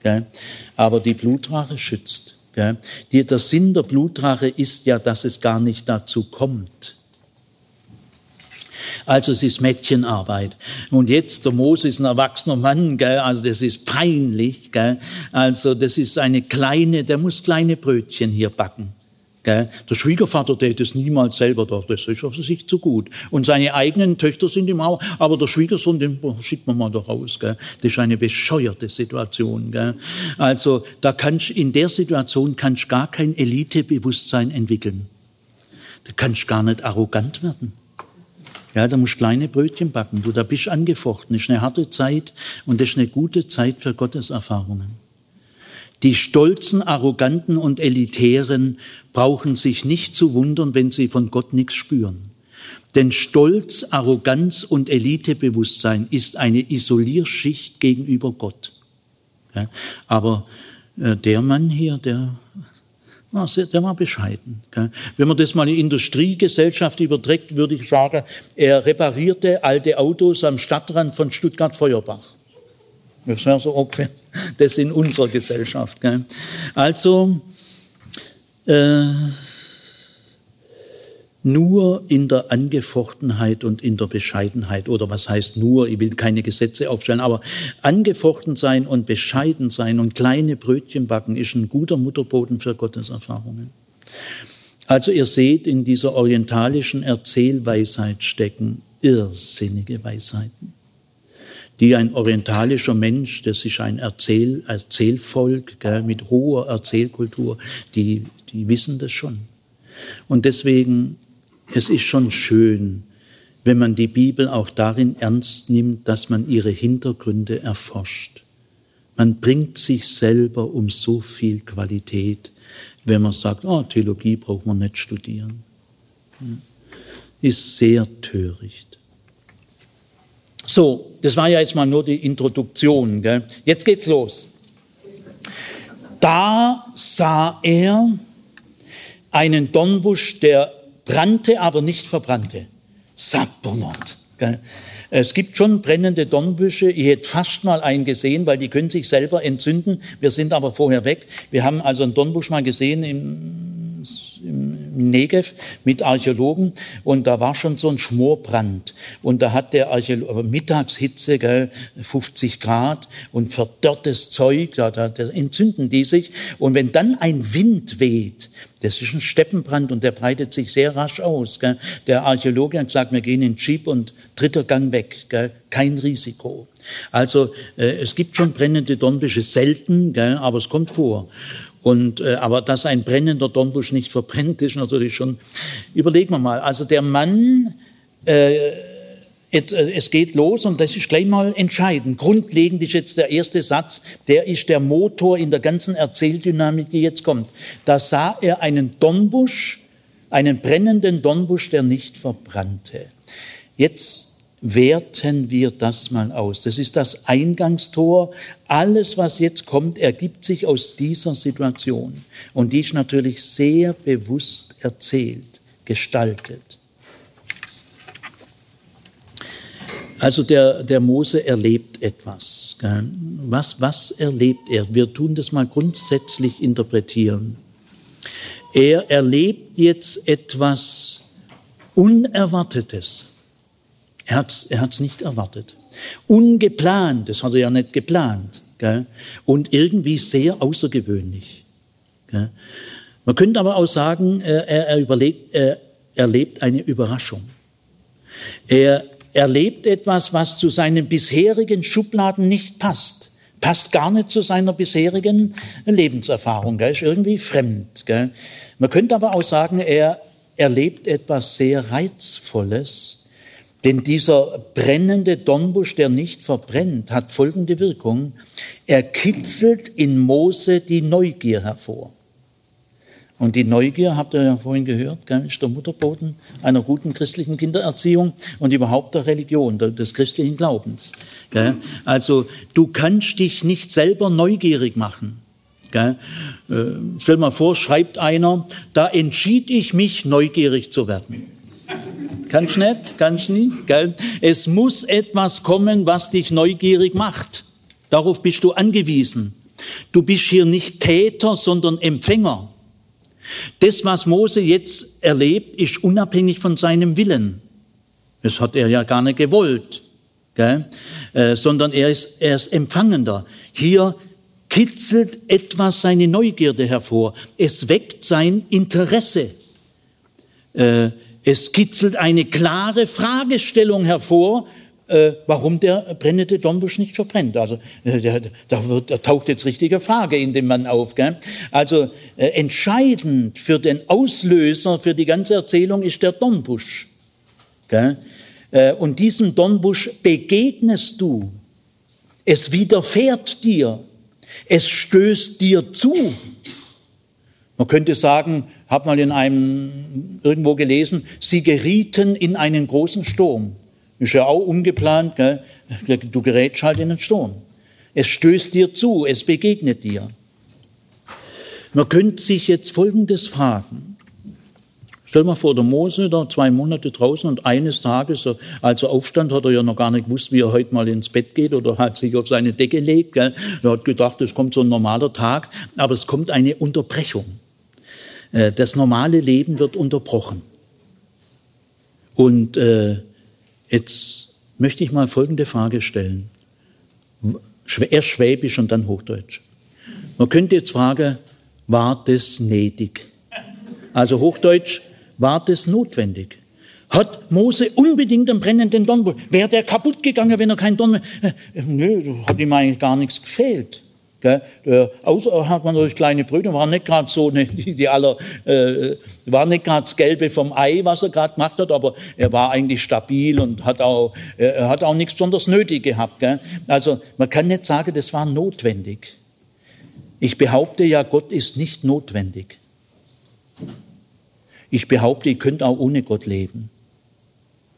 Gell? Aber die Blutrache schützt. Gell? Der Sinn der Blutrache ist ja, dass es gar nicht dazu kommt. Also es ist Mädchenarbeit. Und jetzt, der Mose ist ein erwachsener Mann, gell? also das ist peinlich. Gell? Also das ist eine kleine, der muss kleine Brötchen hier backen. Gell? Der Schwiegervater tät es niemals selber, doch das ist auf sich zu gut. Und seine eigenen Töchter sind ihm auch, aber der Schwiegersohn, den schickt man mal da raus. Gell? Das ist eine bescheuerte Situation. Gell? Also da kannst, in der Situation kannst gar kein Elitebewusstsein entwickeln. Da kannst gar nicht arrogant werden. Ja, da musst du kleine Brötchen backen. Du, da bist angefochten. Das ist eine harte Zeit und das ist eine gute Zeit für Gotteserfahrungen. Die stolzen, arroganten und elitären brauchen sich nicht zu wundern, wenn sie von Gott nichts spüren. Denn Stolz, Arroganz und Elitebewusstsein ist eine Isolierschicht gegenüber Gott. Ja, aber äh, der Mann hier, der sehr, der war bescheiden. Wenn man das mal in Industriegesellschaft überträgt, würde ich sagen, er reparierte alte Autos am Stadtrand von Stuttgart-Feuerbach. Das wäre so ungefähr das in unserer Gesellschaft. Also, äh, nur in der Angefochtenheit und in der Bescheidenheit, oder was heißt nur, ich will keine Gesetze aufstellen, aber angefochten sein und bescheiden sein und kleine Brötchen backen ist ein guter Mutterboden für Gottes Erfahrungen. Also ihr seht, in dieser orientalischen Erzählweisheit stecken irrsinnige Weisheiten, die ein orientalischer Mensch, das ist ein Erzähl, Erzählvolk gell, mit hoher Erzählkultur, die, die wissen das schon. Und deswegen es ist schon schön, wenn man die Bibel auch darin ernst nimmt, dass man ihre Hintergründe erforscht. Man bringt sich selber um so viel Qualität, wenn man sagt, oh, Theologie braucht man nicht studieren. Ist sehr töricht. So, das war ja jetzt mal nur die Introduktion. Gell? Jetzt geht's los. Da sah er einen Dornbusch, der brannte, aber nicht verbrannte. Sapperlot. Es gibt schon brennende Dornbüsche. Ich hätte fast mal einen gesehen, weil die können sich selber entzünden. Wir sind aber vorher weg. Wir haben also einen Dornbusch mal gesehen im im Negev mit Archäologen und da war schon so ein Schmorbrand. Und da hat der Archäologe, Mittagshitze, gell, 50 Grad und verdörrtes Zeug, da, da, da entzünden die sich. Und wenn dann ein Wind weht, das ist ein Steppenbrand und der breitet sich sehr rasch aus. Gell. Der Archäologe hat gesagt, wir gehen in Jeep und dritter Gang weg, gell. kein Risiko. Also äh, es gibt schon brennende Dornbüsche, selten, gell, aber es kommt vor. Und, äh, aber dass ein brennender Dornbusch nicht verbrennt, ist natürlich schon, überlegen wir mal. Also der Mann, äh, äh, es geht los und das ist gleich mal entscheidend. Grundlegend ist jetzt der erste Satz, der ist der Motor in der ganzen Erzähldynamik, die jetzt kommt. Da sah er einen Dornbusch, einen brennenden Dornbusch, der nicht verbrannte. Jetzt werten wir das mal aus. Das ist das Eingangstor. Alles, was jetzt kommt, ergibt sich aus dieser Situation. Und die ist natürlich sehr bewusst erzählt, gestaltet. Also der, der Mose erlebt etwas. Was, was erlebt er? Wir tun das mal grundsätzlich interpretieren. Er erlebt jetzt etwas Unerwartetes. Er hat es er hat's nicht erwartet. Ungeplant, das hat er ja nicht geplant. Gell? Und irgendwie sehr außergewöhnlich. Gell? Man könnte aber auch sagen, er, er, überlegt, er erlebt eine Überraschung. Er erlebt etwas, was zu seinen bisherigen Schubladen nicht passt. Passt gar nicht zu seiner bisherigen Lebenserfahrung. Gell? Ist irgendwie fremd. Gell? Man könnte aber auch sagen, er erlebt etwas sehr Reizvolles, denn dieser brennende Dornbusch, der nicht verbrennt, hat folgende Wirkung. Er kitzelt in Mose die Neugier hervor. Und die Neugier, habt ihr ja vorhin gehört, ist der Mutterboden einer guten christlichen Kindererziehung und überhaupt der Religion, des christlichen Glaubens. Also du kannst dich nicht selber neugierig machen. Äh, stell mal vor, schreibt einer, da entschied ich mich, neugierig zu werden. Kannst nicht, kannst nicht. Gell? Es muss etwas kommen, was dich neugierig macht. Darauf bist du angewiesen. Du bist hier nicht Täter, sondern Empfänger. Das, was Mose jetzt erlebt, ist unabhängig von seinem Willen. Das hat er ja gar nicht gewollt, gell? Äh, sondern er ist, er ist Empfangender. Hier kitzelt etwas seine Neugierde hervor. Es weckt sein Interesse. Äh, es kitzelt eine klare Fragestellung hervor, äh, warum der brennende Dornbusch nicht verbrennt. Also äh, da, wird, da taucht jetzt richtige Frage in dem Mann auf. Gell? Also äh, entscheidend für den Auslöser für die ganze Erzählung ist der Dornbusch. Gell? Äh, und diesem Dornbusch begegnest du. Es widerfährt dir. Es stößt dir zu. Man könnte sagen, habe mal in einem irgendwo gelesen, sie gerieten in einen großen Sturm. Ist ja auch ungeplant, gell? du gerätst halt in einen Sturm. Es stößt dir zu, es begegnet dir. Man könnte sich jetzt Folgendes fragen. Stell mal vor, der Mose da zwei Monate draußen und eines Tages, als er aufstand, hat er ja noch gar nicht gewusst, wie er heute mal ins Bett geht oder hat sich auf seine Decke legt. Gell? Er hat gedacht, es kommt so ein normaler Tag, aber es kommt eine Unterbrechung. Äh, das normale Leben wird unterbrochen. Und äh, jetzt möchte ich mal folgende Frage stellen. Erst Schwäbisch und dann Hochdeutsch. Man könnte jetzt fragen, war das nötig? Also Hochdeutsch, war das notwendig? Hat Mose unbedingt einen brennenden Dornbusch? Wäre der kaputt gegangen, wenn er keinen Dorn mehr... Äh, nö, hat ihm eigentlich gar nichts gefehlt. Gell? außer hat man natürlich kleine Brüder, war nicht gerade so, eine, die, die aller, äh, war nicht gerade das Gelbe vom Ei, was er gerade gemacht hat, aber er war eigentlich stabil und hat auch, er hat auch nichts besonders nötig gehabt. Gell? Also man kann nicht sagen, das war notwendig. Ich behaupte ja, Gott ist nicht notwendig. Ich behaupte, ihr könnt auch ohne Gott leben.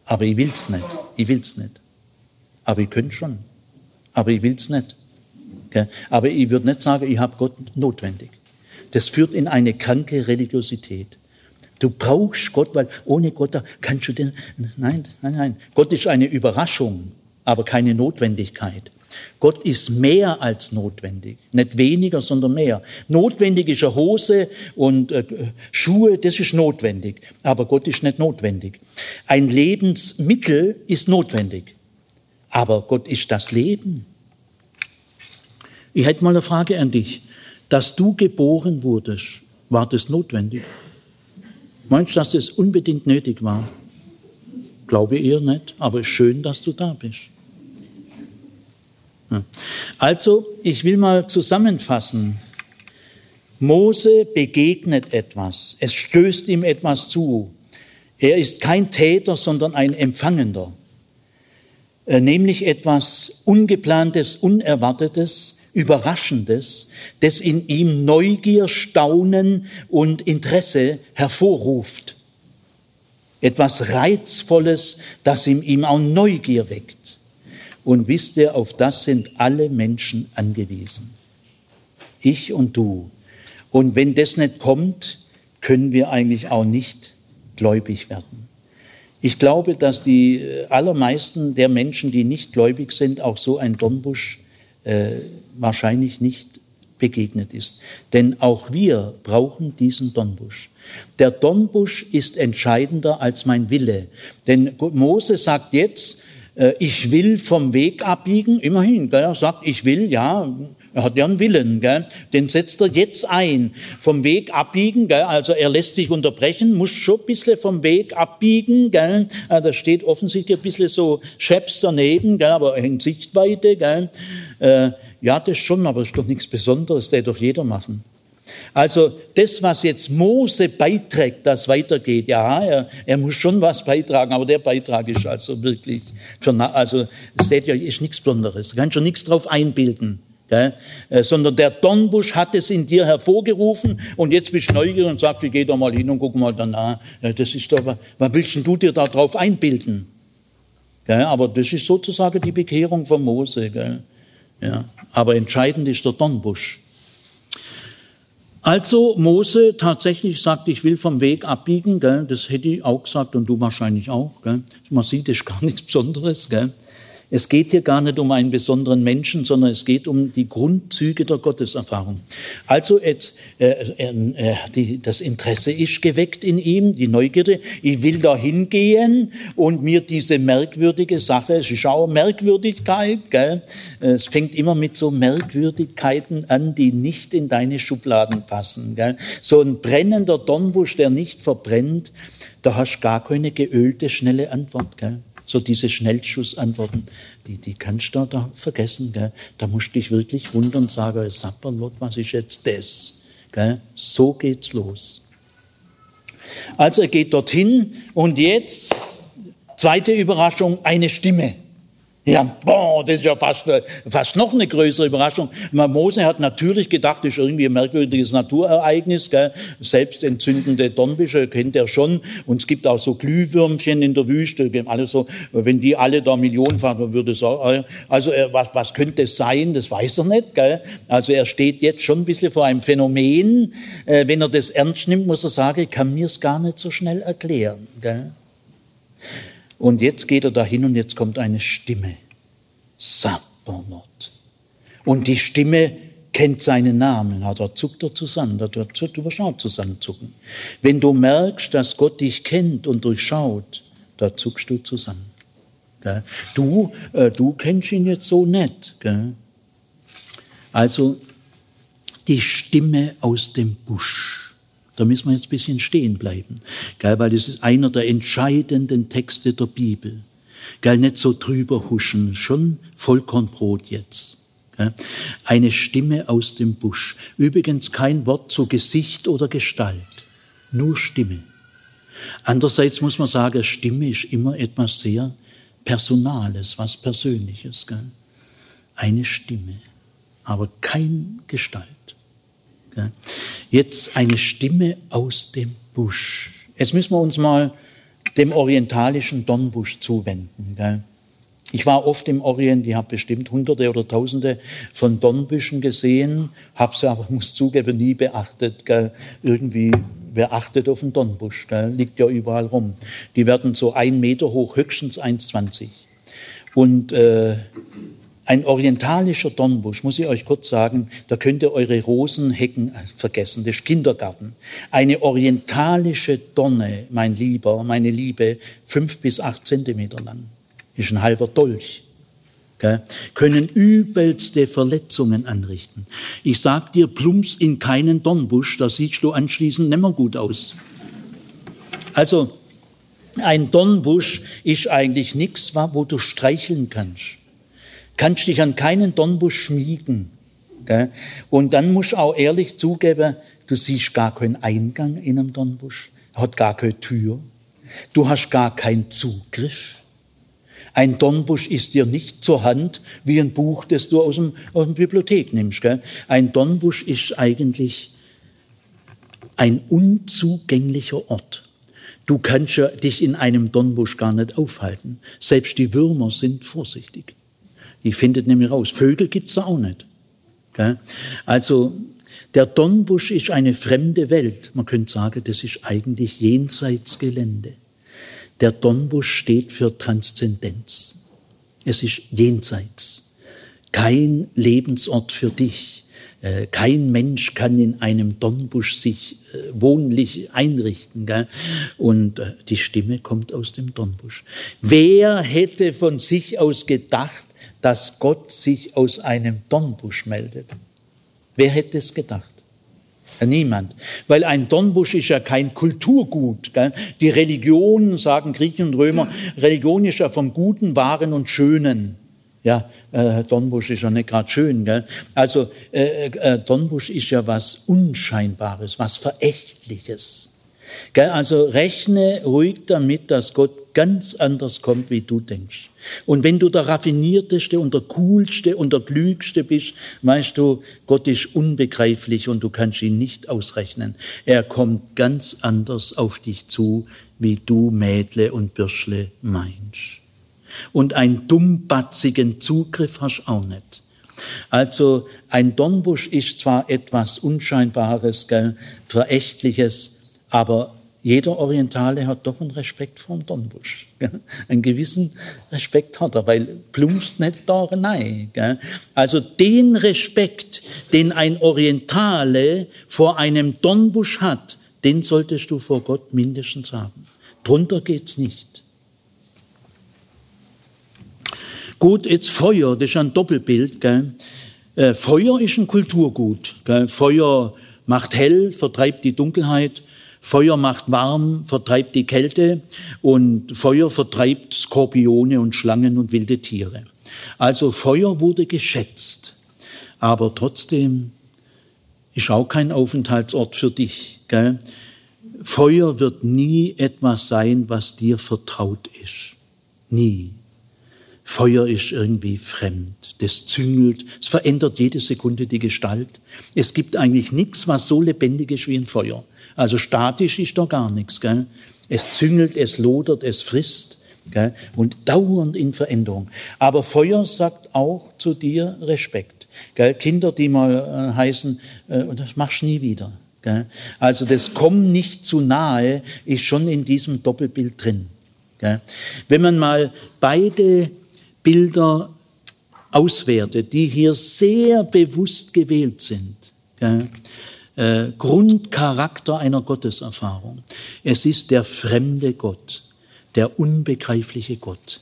Aber ich will's nicht. Ich will's nicht. Aber ihr könnt schon. Aber ich will's nicht. Aber ich würde nicht sagen, ich habe Gott notwendig. Das führt in eine kranke Religiosität. Du brauchst Gott, weil ohne Gott kannst du den. Nein, nein, nein. Gott ist eine Überraschung, aber keine Notwendigkeit. Gott ist mehr als notwendig, nicht weniger, sondern mehr. Notwendig ist eine Hose und äh, Schuhe, das ist notwendig, aber Gott ist nicht notwendig. Ein Lebensmittel ist notwendig, aber Gott ist das Leben. Ich hätte mal eine Frage an dich. Dass du geboren wurdest, war das notwendig? Meinst du, dass es unbedingt nötig war? Glaube eher nicht, aber schön, dass du da bist. Also, ich will mal zusammenfassen. Mose begegnet etwas. Es stößt ihm etwas zu. Er ist kein Täter, sondern ein Empfangender. Äh, nämlich etwas Ungeplantes, Unerwartetes, Überraschendes, das in ihm Neugier, Staunen und Interesse hervorruft. Etwas Reizvolles, das in ihm auch Neugier weckt. Und wisst ihr, auf das sind alle Menschen angewiesen. Ich und du. Und wenn das nicht kommt, können wir eigentlich auch nicht gläubig werden. Ich glaube, dass die äh, allermeisten der Menschen, die nicht gläubig sind, auch so ein Dornbusch äh, wahrscheinlich nicht begegnet ist. Denn auch wir brauchen diesen Dornbusch. Der Dornbusch ist entscheidender als mein Wille. Denn Mose sagt jetzt, äh, ich will vom Weg abbiegen, immerhin, er sagt, ich will, ja, er hat ja einen Willen, gell? den setzt er jetzt ein. Vom Weg abbiegen, gell? also er lässt sich unterbrechen, muss schon ein bisschen vom Weg abbiegen. Gell? Äh, da steht offensichtlich ein bisschen so Scheps daneben, gell? aber in Sichtweite. Gell? Äh, ja, das schon, aber das ist doch nichts Besonderes, das doch jeder machen. Also das, was jetzt Mose beiträgt, das weitergeht, ja, er, er muss schon was beitragen, aber der Beitrag ist also wirklich, also es steht ja, ist nichts Besonderes, da kannst schon nichts drauf einbilden. Gell? Äh, sondern der Dornbusch hat es in dir hervorgerufen und jetzt bist du neugierig und sagst, ich geh da mal hin und guck mal danach. Das ist doch, was willst du dir da drauf einbilden? Gell? Aber das ist sozusagen die Bekehrung von Mose. Gell? Ja. Aber entscheidend ist der Dornbusch. Also Mose tatsächlich sagt, ich will vom Weg abbiegen, gell? das hätte ich auch gesagt und du wahrscheinlich auch. Gell? Man sieht, das ist gar nichts Besonderes. Gell? Es geht hier gar nicht um einen besonderen Menschen, sondern es geht um die Grundzüge der Gotteserfahrung. Also jetzt, äh, äh, die, das Interesse ist geweckt in ihm, die Neugierde. Ich will da hingehen und mir diese merkwürdige Sache, es ist auch Merkwürdigkeit, gell? es fängt immer mit so Merkwürdigkeiten an, die nicht in deine Schubladen passen. Gell? So ein brennender Dornbusch, der nicht verbrennt, da hast du gar keine geölte, schnelle Antwort. Gell? So diese Schnellschussantworten, die, die kannst du da vergessen. Gell? Da musst du dich wirklich wundern und sagen, Sapperlot, was ist jetzt das? Gell? So geht's los. Also er geht dorthin und jetzt, zweite Überraschung, eine Stimme. Ja, boah, das ist ja fast, äh, fast noch eine größere Überraschung. Mose hat natürlich gedacht, das ist irgendwie ein merkwürdiges Naturereignis, gell? selbst entzündende Dornbüsche kennt er schon. Und es gibt auch so Glühwürmchen in der Wüste, alles so, wenn die alle da millionenfach, würde sagen, also äh, was, was könnte es sein, das weiß er nicht. Gell? Also er steht jetzt schon ein bisschen vor einem Phänomen. Äh, wenn er das ernst nimmt, muss er sagen, ich kann mir es gar nicht so schnell erklären. Gell? Und jetzt geht er dahin und jetzt kommt eine Stimme. Sabonot. Und die Stimme kennt seinen Namen. Da zuckt er zusammen. Da, da, du wirst auch zusammenzucken. Wenn du merkst, dass Gott dich kennt und durchschaut, da zuckst du zusammen. Du, äh, du kennst ihn jetzt so nett. Also die Stimme aus dem Busch. Da müssen wir jetzt ein bisschen stehen bleiben, gell, weil das ist einer der entscheidenden Texte der Bibel. Gell, nicht so drüber huschen, schon Vollkornbrot jetzt. Gell. Eine Stimme aus dem Busch. Übrigens kein Wort zu Gesicht oder Gestalt, nur Stimme. Andererseits muss man sagen, Stimme ist immer etwas sehr Personales, was Persönliches. Gell. Eine Stimme, aber kein Gestalt. Jetzt eine Stimme aus dem Busch. Jetzt müssen wir uns mal dem orientalischen Dornbusch zuwenden. Ich war oft im Orient, ich habe bestimmt Hunderte oder Tausende von Dornbüschen gesehen, habe sie aber, muss zugeben, nie beachtet. Irgendwie, wer achtet auf den Dornbusch? Liegt ja überall rum. Die werden so ein Meter hoch, höchstens 1,20. Und äh, Ein orientalischer Dornbusch, muss ich euch kurz sagen, da könnt ihr eure Rosenhecken vergessen, das ist Kindergarten. Eine orientalische Donne, mein Lieber, meine Liebe, fünf bis acht Zentimeter lang, ist ein halber Dolch. Gell, können übelste Verletzungen anrichten. Ich sag dir, plumps in keinen Dornbusch, da siehst du anschließend nimmer gut aus. Also, ein Dornbusch ist eigentlich nichts, wo du streicheln kannst kannst dich an keinen Dornbusch schmiegen. Gell? Und dann musst du auch ehrlich zugeben, du siehst gar keinen Eingang in einem Dornbusch, hat gar keine Tür, du hast gar keinen Zugriff. Ein Dornbusch ist dir nicht zur Hand wie ein Buch, das du aus, dem, aus der Bibliothek nimmst. Gell? Ein Dornbusch ist eigentlich ein unzugänglicher Ort. Du kannst ja dich in einem Dornbusch gar nicht aufhalten. Selbst die Würmer sind vorsichtig. Die findet nämlich raus. Vögel gibt's da auch nicht. Also der Dornbusch ist eine fremde Welt. Man könnte sagen, das ist eigentlich Jenseitsgelände. Der Dornbusch steht für Transzendenz. Es ist jenseits. Kein Lebensort für dich. Äh, kein Mensch kann in einem Dornbusch sich äh, wohnlich einrichten. Und äh, die Stimme kommt aus dem Dornbusch. Wer hätte von sich aus gedacht, dass Gott sich aus einem Dornbusch meldet. Wer hätte es gedacht? Niemand. Weil ein Dornbusch ist ja kein Kulturgut. Die Religion, sagen Griechen und Römer, Religion ist ja vom Guten, Wahren und Schönen. Ja, äh, Dornbusch ist ja nicht gerade schön. Gell? Also äh, äh, Dornbusch ist ja was Unscheinbares, was Verächtliches. Also rechne ruhig damit, dass Gott ganz anders kommt, wie du denkst. Und wenn du der raffinierteste und der coolste und der klügste bist, weißt du, Gott ist unbegreiflich und du kannst ihn nicht ausrechnen. Er kommt ganz anders auf dich zu, wie du Mädle und Bürschle meinst. Und einen dummbatzigen Zugriff hast auch nicht. Also ein Dornbusch ist zwar etwas Unscheinbares, gell, Verächtliches, aber jeder Orientale hat doch einen Respekt vor dem Dornbusch. Einen gewissen Respekt hat er, weil plumpst nicht da rein. Also den Respekt, den ein Orientale vor einem Dornbusch hat, den solltest du vor Gott mindestens haben. Drunter geht's nicht. Gut, jetzt Feuer, das ist ein Doppelbild. Gell? Äh, Feuer ist ein Kulturgut. Gell? Feuer macht hell, vertreibt die Dunkelheit. Feuer macht warm, vertreibt die Kälte und Feuer vertreibt Skorpione und Schlangen und wilde Tiere. Also Feuer wurde geschätzt, aber trotzdem ist auch kein Aufenthaltsort für dich. Gell? Feuer wird nie etwas sein, was dir vertraut ist. Nie. Feuer ist irgendwie fremd. Das züngelt, es verändert jede Sekunde die Gestalt. Es gibt eigentlich nichts, was so lebendig ist wie ein Feuer. Also statisch ist da gar nichts. Gell? Es züngelt, es lodert, es frisst gell? und dauernd in Veränderung. Aber Feuer sagt auch zu dir Respekt. Gell? Kinder, die mal äh, heißen, äh, das machst du nie wieder. Gell? Also das Komm nicht zu nahe ist schon in diesem Doppelbild drin. Gell? Wenn man mal beide Bilder auswertet, die hier sehr bewusst gewählt sind, gell? Äh, Grundcharakter einer Gotteserfahrung. Es ist der fremde Gott, der unbegreifliche Gott,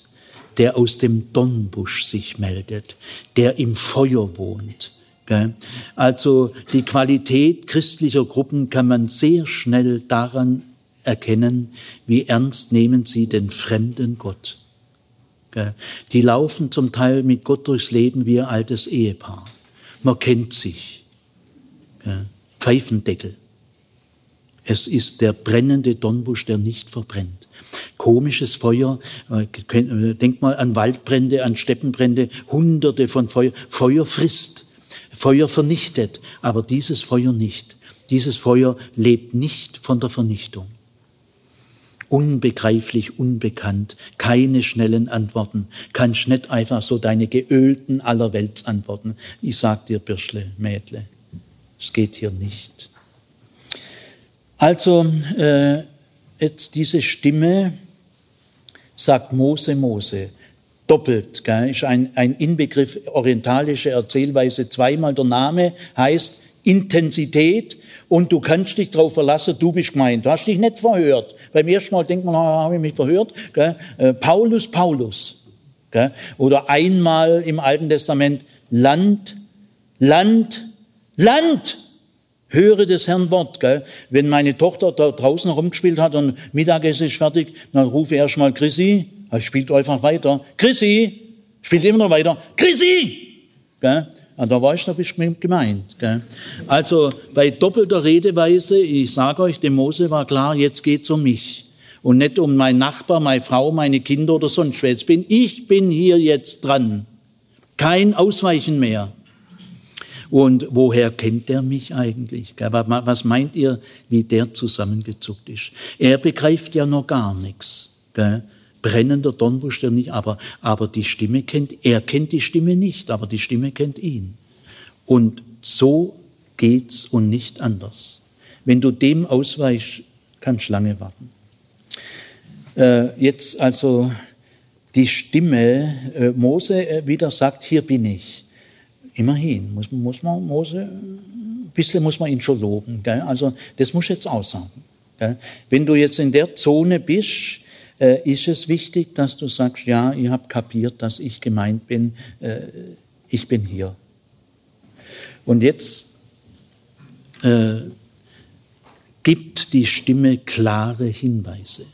der aus dem Dornbusch sich meldet, der im Feuer wohnt. Also die Qualität christlicher Gruppen kann man sehr schnell daran erkennen, wie ernst nehmen sie den fremden Gott. Die laufen zum Teil mit Gott durchs Leben wie ein altes Ehepaar. Man kennt sich. Pfeifendeckel. Es ist der brennende Dornbusch, der nicht verbrennt. Komisches Feuer, äh, äh, denk mal an Waldbrände, an Steppenbrände, hunderte von Feuer. Feuer frisst, Feuer vernichtet, aber dieses Feuer nicht. Dieses Feuer lebt nicht von der Vernichtung. Unbegreiflich, unbekannt, keine schnellen Antworten. Kannst nicht einfach so deine geölten allerwelts antworten. Ich sag dir, Birschle, Mädle, es geht hier nicht. Also äh, jetzt diese Stimme sagt Mose, Mose. doppelt, gell, ist ein, ein Inbegriff orientalische Erzählweise. Zweimal der Name heißt Intensität und du kannst dich darauf verlassen, du bist gemeint. Du hast dich nicht verhört. Beim ersten Mal denkt man, ah, habe ich mich verhört. Gell? Äh, Paulus, Paulus. Gell? Oder einmal im Alten Testament, Land, Land, Land. Höre des Herrn Wort. Gell? Wenn meine Tochter da draußen rumgespielt hat und Mittagessen ist fertig, dann rufe ich erstmal Chrissy. Er spielt einfach weiter. Chrissy! Spielt immer noch weiter. Chrissy! Gell? Und ah, da war ich noch ein bisschen gemeint. Gell? Also bei doppelter Redeweise, ich sage euch, dem Mose war klar, jetzt geht's um mich. Und nicht um meinen Nachbar, meine Frau, meine Kinder oder sonst was. Bin, ich bin hier jetzt dran. Kein Ausweichen mehr. Und woher kennt er mich eigentlich? Was meint ihr, wie der zusammengezuckt ist? Er begreift ja noch gar nichts. Brennender Dornbusch der nicht, aber, aber die Stimme kennt, er kennt die Stimme nicht, aber die Stimme kennt ihn. Und so geht's und nicht anders. Wenn du dem ausweichst, kannst du lange warten. Äh, jetzt also die Stimme, äh, Mose äh, wieder sagt, hier bin ich. Immerhin muss, muss man Mose, ein bisschen muss man ihn schon loben. Gell? Also das muss jetzt aussagen. Gell? Wenn du jetzt in der Zone bist, äh, ist es wichtig, dass du sagst, ja, ihr habt kapiert, dass ich gemeint bin, äh, ich bin hier. Und jetzt äh, gibt die Stimme klare Hinweise.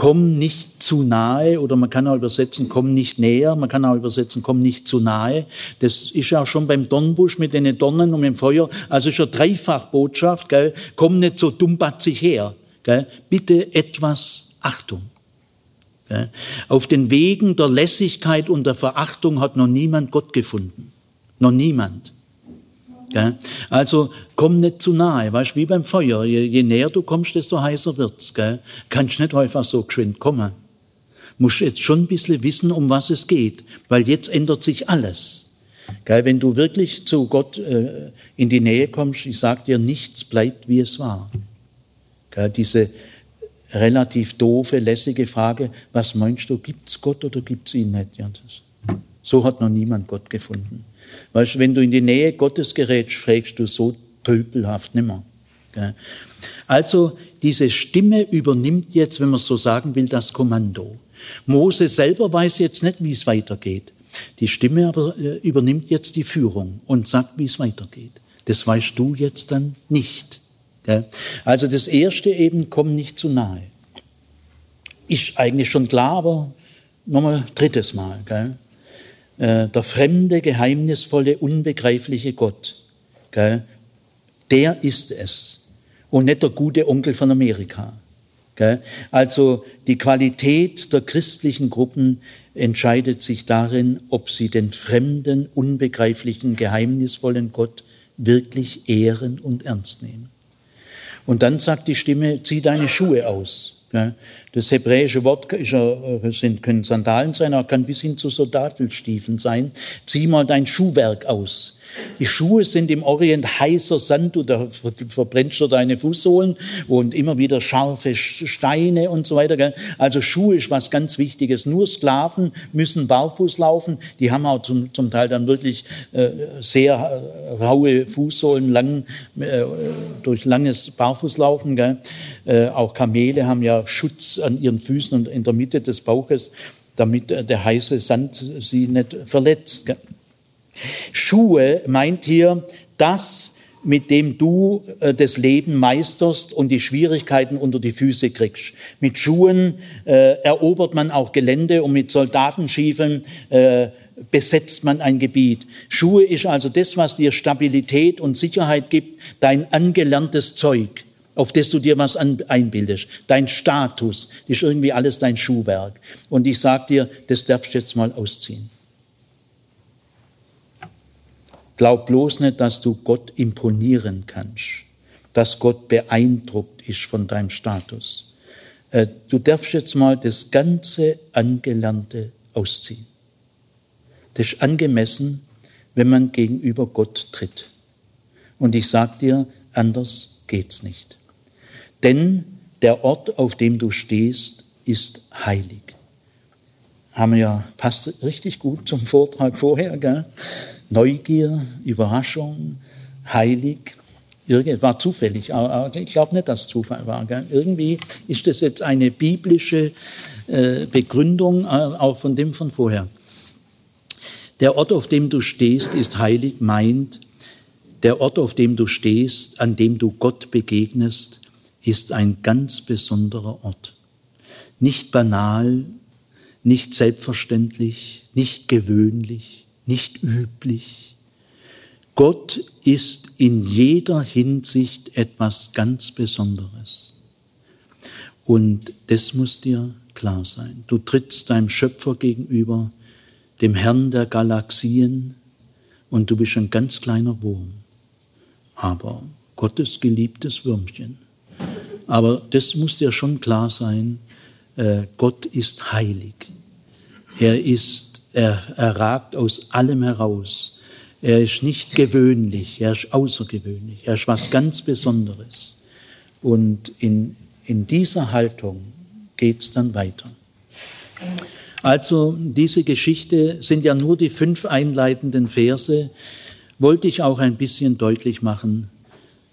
Komm nicht zu nahe oder man kann auch übersetzen, komm nicht näher, man kann auch übersetzen, komm nicht zu nahe. Das ist ja schon beim Dornbusch mit den Dornen und dem Feuer, also ist ja Dreifachbotschaft, gell? komm nicht so dummbatzig her. Gell? Bitte etwas Achtung. Auf den Wegen der Lässigkeit und der Verachtung hat noch niemand Gott gefunden. Noch niemand. Also komm nicht zu nahe, weißt wie beim Feuer. Je, je näher du kommst, desto heißer wird's. Gell? Kannst nicht einfach so geschwind kommen. Musst jetzt schon ein bisschen wissen, um was es geht, weil jetzt ändert sich alles. Gell? Wenn du wirklich zu Gott äh, in die Nähe kommst, ich sag dir, nichts bleibt, wie es war. Gell? Diese relativ doofe, lässige Frage, was meinst du, gibt's Gott oder gibt's ihn nicht? Ja, das, so hat noch niemand Gott gefunden. Weißt, wenn du in die Nähe Gottes gerätst, fragst du so tölpelhaft nimmer. Also diese Stimme übernimmt jetzt, wenn man so sagen will, das Kommando. Mose selber weiß jetzt nicht, wie es weitergeht. Die Stimme aber äh, übernimmt jetzt die Führung und sagt, wie es weitergeht. Das weißt du jetzt dann nicht. Also das erste eben, komm nicht zu nahe. Ist eigentlich schon klar, aber nochmal drittes Mal. Äh, der fremde, geheimnisvolle, unbegreifliche Gott, gell? der ist es und nicht der gute Onkel von Amerika. Gell? Also die Qualität der christlichen Gruppen entscheidet sich darin, ob sie den fremden, unbegreiflichen, geheimnisvollen Gott wirklich ehren und ernst nehmen. Und dann sagt die Stimme, zieh deine Schuhe aus. Das hebräische Wort äh, sind, können Sandalen sein, aber kann bis hin zu Soldatenstiefeln sein. Zieh mal dein Schuhwerk aus. Die Schuhe sind im Orient heißer Sand, du da verbrennst du deine Fußsohlen und immer wieder scharfe Steine und so weiter. Also Schuhe ist was ganz Wichtiges. Nur Sklaven müssen barfuß laufen. Die haben auch zum, zum Teil dann wirklich äh, sehr äh, raue Fußsohlen, lang, äh, durch langes Barfußlaufen. Gell? Äh, auch Kamele haben ja Schutz an ihren Füßen und in der Mitte des Bauches, damit äh, der heiße Sand sie nicht verletzt. Gell? Schuhe meint hier das, mit dem du äh, das Leben meisterst und die Schwierigkeiten unter die Füße kriegst. Mit Schuhen äh, erobert man auch Gelände und mit Soldatenschiefeln äh, besetzt man ein Gebiet. Schuhe ist also das, was dir Stabilität und Sicherheit gibt, dein angelerntes Zeug, auf das du dir was einbildest, dein Status, ist irgendwie alles dein Schuhwerk. Und ich sag dir, das darfst du jetzt mal ausziehen. Glaub bloß nicht, dass du Gott imponieren kannst, dass Gott beeindruckt ist von deinem Status. Äh, du darfst jetzt mal das ganze Angelernte ausziehen. Das ist angemessen, wenn man gegenüber Gott tritt. Und ich sag dir, anders geht's nicht. Denn der Ort, auf dem du stehst, ist heilig. haben wir ja, passt richtig gut zum Vortrag vorher, gell? Neugier, Überraschung, heilig. Irgendwie, war zufällig, aber ich glaube nicht, dass es Zufall war. Irgendwie ist das jetzt eine biblische äh, Begründung, äh, auch von dem von vorher. Der Ort, auf dem du stehst, ist heilig, meint, der Ort, auf dem du stehst, an dem du Gott begegnest, ist ein ganz besonderer Ort. Nicht banal, nicht selbstverständlich, nicht gewöhnlich, nicht üblich. Gott ist in jeder Hinsicht etwas ganz Besonderes. Und das muss dir klar sein. Du trittst deinem Schöpfer gegenüber, dem Herrn der Galaxien, und du bist ein ganz kleiner Wurm. Aber Gottes geliebtes Würmchen. Aber das muss dir schon klar sein, äh, Gott ist heilig. Er ist, er, er ragt aus allem heraus. Er ist nicht gewöhnlich, er ist außergewöhnlich, er ist was ganz Besonderes. Und in, in dieser Haltung geht es dann weiter. Also diese Geschichte sind ja nur die fünf einleitenden Verse, wollte ich auch ein bisschen deutlich machen,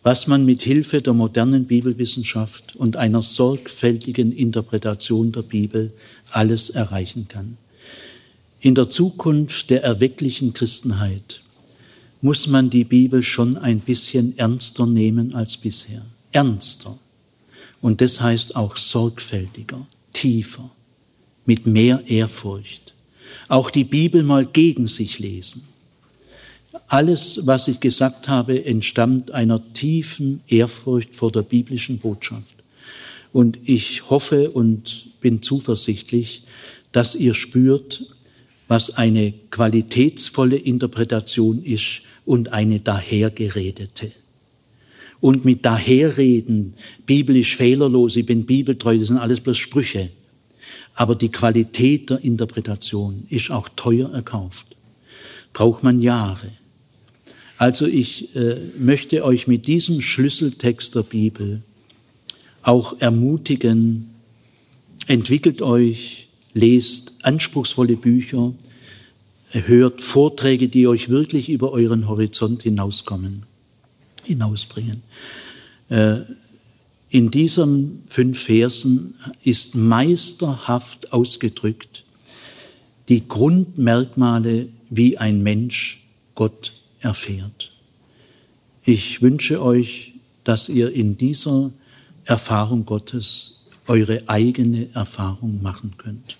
was man mit Hilfe der modernen Bibelwissenschaft und einer sorgfältigen Interpretation der Bibel alles erreichen kann. In der Zukunft der erwecklichen Christenheit muss man die Bibel schon ein bisschen ernster nehmen als bisher. Ernster. Und das heißt auch sorgfältiger, tiefer, mit mehr Ehrfurcht. Auch die Bibel mal gegen sich lesen alles, was ich gesagt habe, entstammt einer tiefen Ehrfurcht vor der biblischen Botschaft. Und ich hoffe und bin zuversichtlich, dass ihr spürt, was eine qualitätsvolle Interpretation ist und eine dahergeredete. Und mit daherreden, biblisch fehlerlos, ich bin bibeltreu, das sind alles bloß Sprüche. Aber die Qualität der Interpretation ist auch teuer erkauft. Braucht man Jahre. Also ich äh, möchte euch mit diesem Schlüsseltext der Bibel auch ermutigen, entwickelt euch, lest anspruchsvolle Bücher, hört Vorträge, die euch wirklich über euren Horizont hinauskommen, hinausbringen. Äh, in diesen fünf Versen ist meisterhaft ausgedrückt die Grundmerkmale, wie ein Mensch Gott erfährt. Ich wünsche euch, dass ihr in dieser Erfahrung Gottes eure eigene Erfahrung machen könnt.